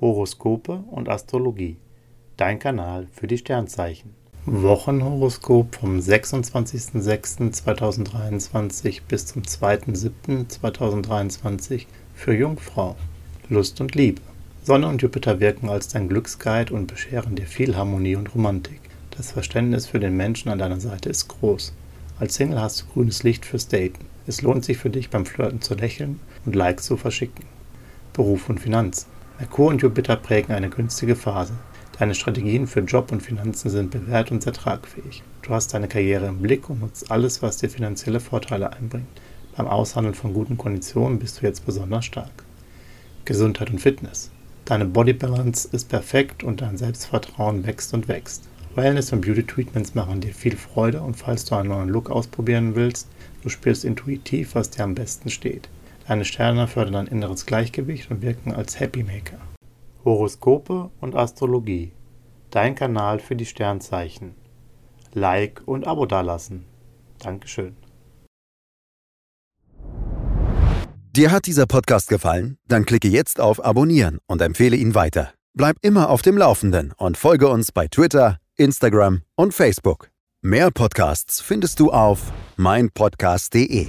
Horoskope und Astrologie. Dein Kanal für die Sternzeichen. Wochenhoroskop vom 26.06.2023 bis zum 2.07.2023 für Jungfrau. Lust und Liebe. Sonne und Jupiter wirken als dein Glücksguide und bescheren dir viel Harmonie und Romantik. Das Verständnis für den Menschen an deiner Seite ist groß. Als Single hast du grünes Licht fürs Daten. Es lohnt sich für dich beim Flirten zu lächeln und Likes zu verschicken. Beruf und Finanzen. Merkur und Jupiter prägen eine günstige Phase. Deine Strategien für Job und Finanzen sind bewährt und sehr tragfähig. Du hast deine Karriere im Blick und nutzt alles, was dir finanzielle Vorteile einbringt. Beim Aushandeln von guten Konditionen bist du jetzt besonders stark. Gesundheit und Fitness. Deine Body Balance ist perfekt und dein Selbstvertrauen wächst und wächst. Wellness und Beauty Treatments machen dir viel Freude und falls du einen neuen Look ausprobieren willst, du spürst intuitiv, was dir am besten steht. Deine Sterne fördern dein inneres Gleichgewicht und wirken als Happy Maker. Horoskope und Astrologie. Dein Kanal für die Sternzeichen. Like und Abo dalassen. Dankeschön. Dir hat dieser Podcast gefallen? Dann klicke jetzt auf Abonnieren und empfehle ihn weiter. Bleib immer auf dem Laufenden und folge uns bei Twitter, Instagram und Facebook. Mehr Podcasts findest du auf meinpodcast.de.